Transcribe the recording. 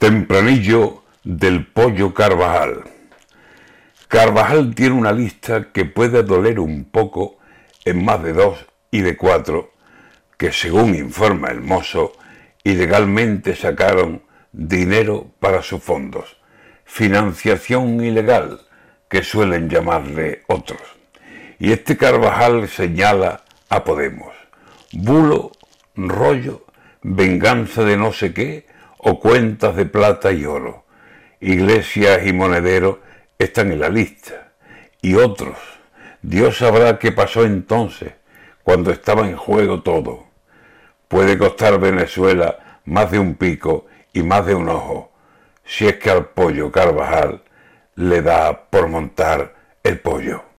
Tempranillo del pollo Carvajal. Carvajal tiene una lista que puede doler un poco en más de dos y de cuatro, que según informa el mozo, ilegalmente sacaron dinero para sus fondos. Financiación ilegal, que suelen llamarle otros. Y este Carvajal señala a Podemos. Bulo, rollo, venganza de no sé qué, o cuentas de plata y oro. Iglesias y monederos están en la lista. Y otros. Dios sabrá qué pasó entonces, cuando estaba en juego todo. Puede costar Venezuela más de un pico y más de un ojo, si es que al pollo Carvajal le da por montar el pollo.